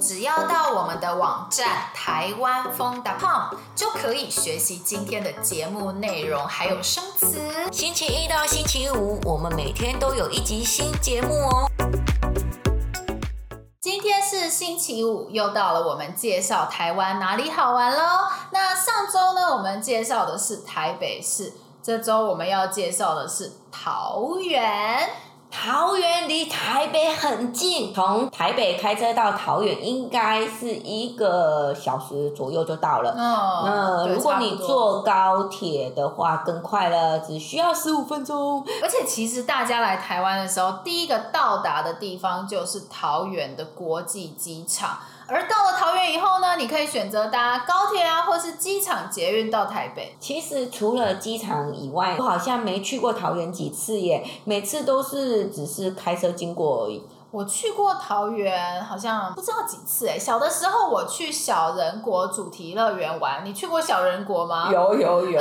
只要到我们的网站台湾风 .com 就可以学习今天的节目内容，还有生词。星期一到星期五，我们每天都有一集新节目哦。今天是星期五，又到了我们介绍台湾哪里好玩喽。那上周呢，我们介绍的是台北市，这周我们要介绍的是桃园。桃园离台北很近，从台北开车到桃园应该是一个小时左右就到了。哦，那如果你坐高铁的话更快了，只需要十五分钟。而且其实大家来台湾的时候，第一个到达的地方就是桃园的国际机场。而到了桃园以后呢，你可以选择搭高铁啊，或是机场捷运到台北。其实除了机场以外，我好像没去过桃园几次耶，每次都是只是开车经过而已。我去过桃园，好像不知道几次哎。小的时候我去小人国主题乐园玩，你去过小人国吗？有有有，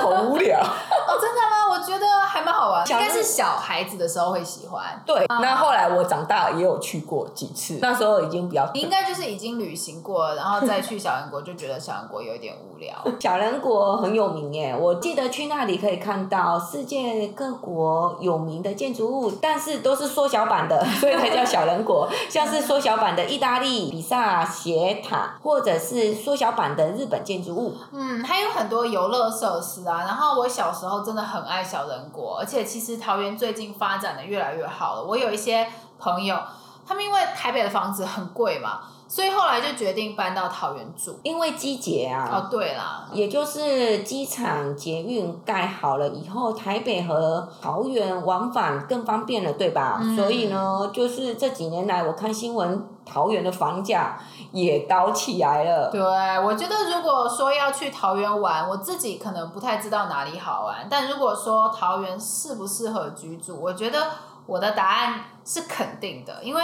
好无聊。哦，真的吗？我觉得还蛮好玩，应该是小孩子的时候会喜欢。对，那后来我长大也有去过几次，那时候已经比较。你应该就是已经旅行过，然后再去小人国，就觉得小人国有一点无聊。小人国很有名耶，我记得去那里可以看到世界各国有名的建筑物，但是都是缩小版的，所以。叫小人国，像是缩小版的意大利比萨斜塔，或者是缩小版的日本建筑物。嗯，还有很多游乐设施啊。然后我小时候真的很爱小人国，而且其实桃园最近发展的越来越好了。我有一些朋友，他们因为台北的房子很贵嘛。所以后来就决定搬到桃园住，因为机捷啊。哦，对啦，也就是机场捷运盖好了以后，台北和桃园往返更方便了，对吧？嗯。所以呢，就是这几年来，我看新闻，桃园的房价也高起来了。对，我觉得如果说要去桃园玩，我自己可能不太知道哪里好玩，但如果说桃园适不适合居住，我觉得我的答案是肯定的，因为。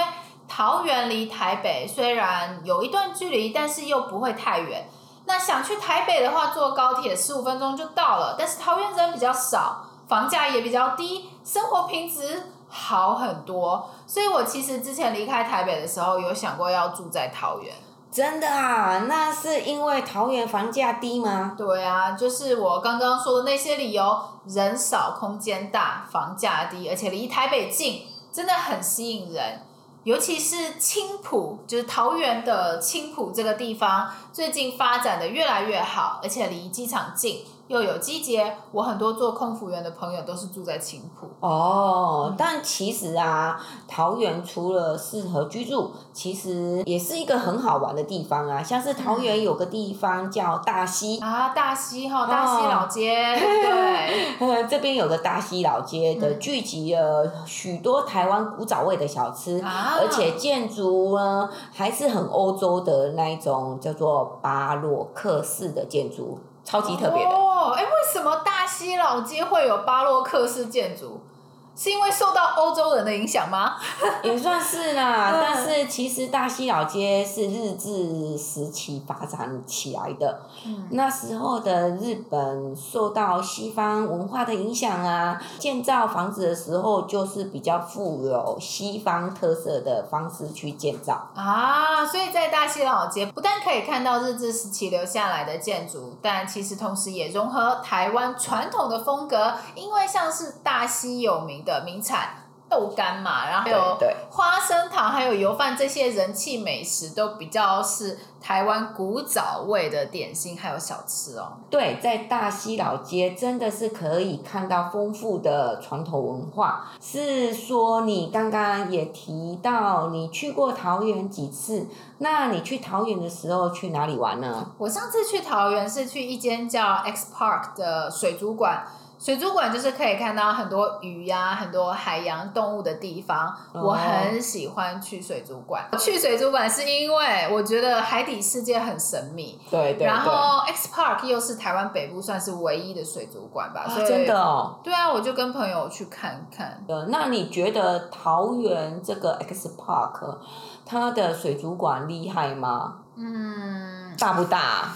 桃园离台北虽然有一段距离，但是又不会太远。那想去台北的话，坐高铁十五分钟就到了。但是桃园人比较少，房价也比较低，生活品质好很多。所以我其实之前离开台北的时候，有想过要住在桃园。真的啊？那是因为桃园房价低吗？对啊，就是我刚刚说的那些理由：人少、空间大、房价低，而且离台北近，真的很吸引人。尤其是青浦，就是桃园的青浦这个地方，最近发展的越来越好，而且离机场近。又有机捷，我很多做空服员的朋友都是住在青埔。哦，嗯、但其实啊，桃园除了适合居住，其实也是一个很好玩的地方啊。像是桃园有个地方叫大溪啊，大溪哈，大溪老街，哦、对，这边有个大溪老街的，聚集了许多台湾古早味的小吃，啊、而且建筑呢还是很欧洲的那一种，叫做巴洛克式的建筑。超级特别的哦！为什么大溪老街会有巴洛克式建筑？是因为受到欧洲人的影响吗？也算是啦，但是其实大西老街是日治时期发展起来的。嗯，那时候的日本受到西方文化的影响啊，建造房子的时候就是比较富有西方特色的方式去建造啊。所以在大西老街不但可以看到日治时期留下来的建筑，但其实同时也融合台湾传统的风格，因为像是大西有名的。的名产豆干嘛，然后还有花生糖，还有油饭，这些人气美食都比较是台湾古早味的点心，还有小吃哦。对，在大溪老街真的是可以看到丰富的传统文化。是说你刚刚也提到你去过桃园几次？那你去桃园的时候去哪里玩呢？我上次去桃园是去一间叫 X Park 的水族馆。水族馆就是可以看到很多鱼呀、啊，很多海洋动物的地方。Oh. 我很喜欢去水族馆。去水族馆是因为我觉得海底世界很神秘。对对，对。然后 X Park 又是台湾北部算是唯一的水族馆吧？所以、啊、真的哦。对啊，我就跟朋友去看看。呃，那你觉得桃园这个 X Park 它的水族馆厉害吗？嗯。大不大？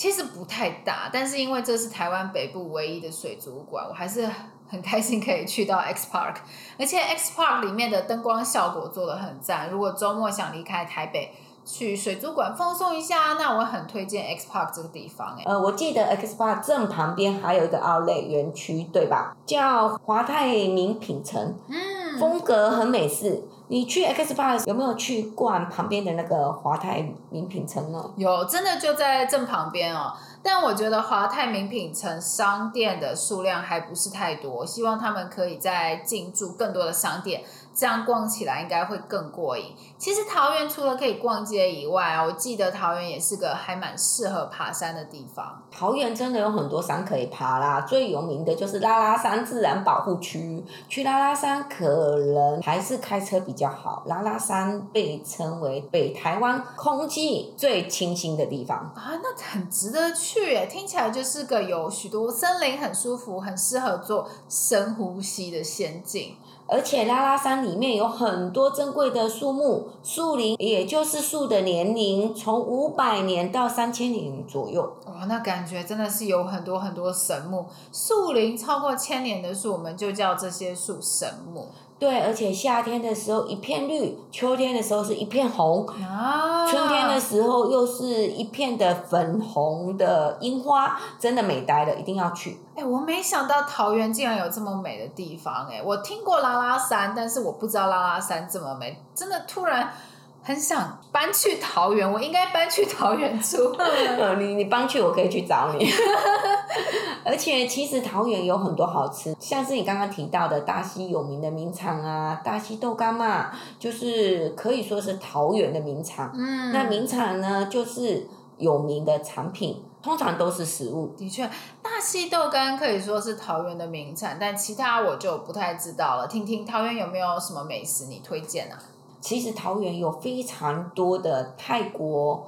其实不太大，但是因为这是台湾北部唯一的水族馆，我还是很开心可以去到 X Park，而且 X Park 里面的灯光效果做的很赞。如果周末想离开台北去水族馆放松一下，那我很推荐 X Park 这个地方。哎，呃，我记得 X Park 正旁边还有一个 Outlet 园区，对吧？叫华泰名品城，嗯，风格很美式。你去 X Park 有没有去逛旁边的那个华泰名品城呢？有，真的就在正旁边哦。但我觉得华泰名品城商店的数量还不是太多，希望他们可以再进驻更多的商店。这样逛起来应该会更过瘾。其实桃园除了可以逛街以外啊，我记得桃园也是个还蛮适合爬山的地方。桃园真的有很多山可以爬啦，最有名的就是拉拉山自然保护区。去拉拉山可能还是开车比较好。拉拉山被称为北台湾空气最清新的地方啊，那很值得去耶。听起来就是个有许多森林，很舒服，很适合做深呼吸的仙境。而且拉拉山里面有很多珍贵的树木、树龄，也就是树的年龄，从五百年到三千年左右。哇，那感觉真的是有很多很多神木，树龄超过千年的树，我们就叫这些树神木。对，而且夏天的时候一片绿，秋天的时候是一片红，啊，春天的时候又是一片的粉红的樱花，真的美呆了，一定要去。哎，我没想到桃园竟然有这么美的地方，哎，我听过拉拉山，但是我不知道拉拉山这么美，真的突然。很想搬去桃园，我应该搬去桃园住。你你搬去，我可以去找你。而且其实桃园有很多好吃，像是你刚刚提到的大溪有名的名产啊，大溪豆干嘛，就是可以说是桃园的名产。嗯，那名产呢，就是有名的产品，通常都是食物。的确，大溪豆干可以说是桃园的名产，但其他我就不太知道了。听听桃园有没有什么美食你推荐啊？其实桃园有非常多的泰国、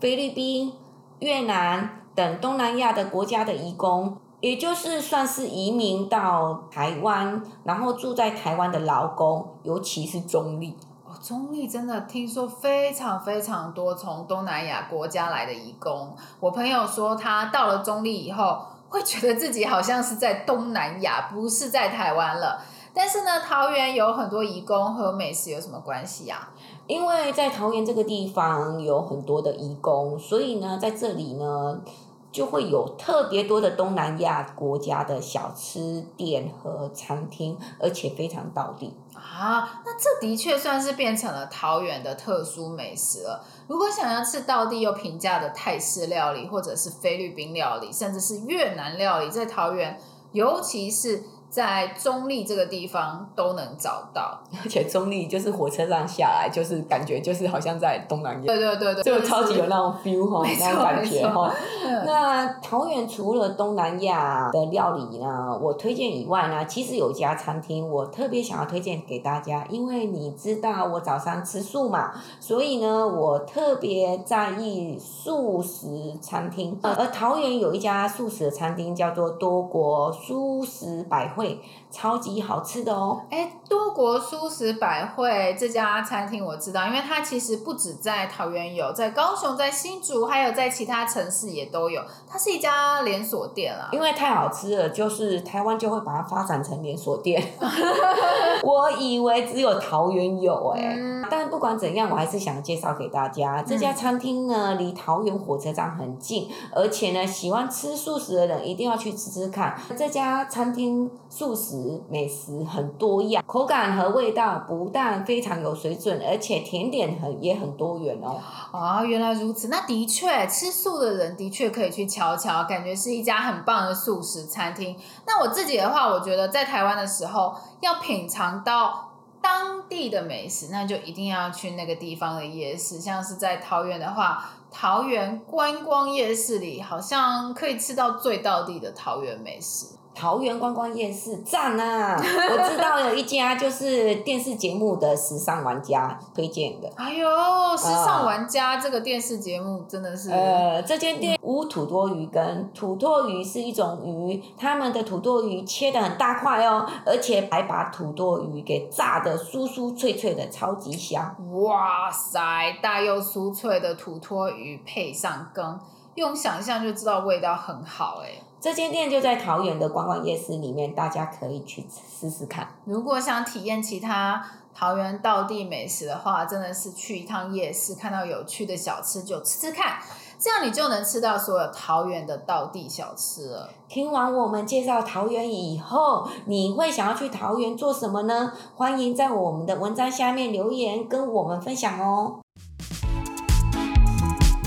菲律宾、越南等东南亚的国家的移工，也就是算是移民到台湾，然后住在台湾的劳工，尤其是中立。哦，中立真的听说非常非常多从东南亚国家来的移工。我朋友说他到了中立以后，会觉得自己好像是在东南亚，不是在台湾了。但是呢，桃园有很多移工和美食有什么关系啊？因为在桃园这个地方有很多的移工，所以呢，在这里呢，就会有特别多的东南亚国家的小吃店和餐厅，而且非常道地啊。那这的确算是变成了桃园的特殊美食了。如果想要吃道地又平价的泰式料理，或者是菲律宾料理，甚至是越南料理，在桃园，尤其是。在中立这个地方都能找到，而且中立就是火车站下来，就是感觉就是好像在东南亚，对对对对，就超级有那种 feel 哈，那种感觉哈。那桃园除了东南亚的料理呢，我推荐以外呢，其实有一家餐厅我特别想要推荐给大家，因为你知道我早上吃素嘛，所以呢，我特别在意素食餐厅。而桃园有一家素食的餐厅叫做多国素食百会超级好吃的哦！哎，多国素食百汇这家餐厅我知道，因为它其实不止在桃园有，在高雄、在新竹，还有在其他城市也都有。它是一家连锁店啦，因为太好吃了，就是台湾就会把它发展成连锁店。我以为只有桃园有哎、欸，嗯、但不管怎样，我还是想介绍给大家这家餐厅呢，离桃园火车站很近，而且呢，喜欢吃素食的人一定要去吃吃看这家餐厅。素食美食很多样，口感和味道不但非常有水准，而且甜点很也很多元哦。啊，原来如此，那的确吃素的人的确可以去瞧瞧，感觉是一家很棒的素食餐厅。那我自己的话，我觉得在台湾的时候要品尝到当地的美食，那就一定要去那个地方的夜市。像是在桃园的话，桃园观光夜市里好像可以吃到最道地的桃园美食。桃园观光夜市赞啊！我知道有一家就是电视节目的时尚玩家推荐的。哎呦，时尚玩家这个电视节目真的是……呃，这间店无土多鱼羹，土魠鱼是一种鱼，他们的土魠鱼切的很大块哦，而且还把土魠鱼给炸得酥酥脆脆的，超级香。哇塞，大又酥脆的土魠鱼配上羹，用想象就知道味道很好哎。这间店就在桃园的观光夜市里面，大家可以去试试看。如果想体验其他桃园道地美食的话，真的是去一趟夜市，看到有趣的小吃就吃吃看，这样你就能吃到所有桃园的道地小吃了。听完我们介绍桃园以后，你会想要去桃园做什么呢？欢迎在我们的文章下面留言跟我们分享哦。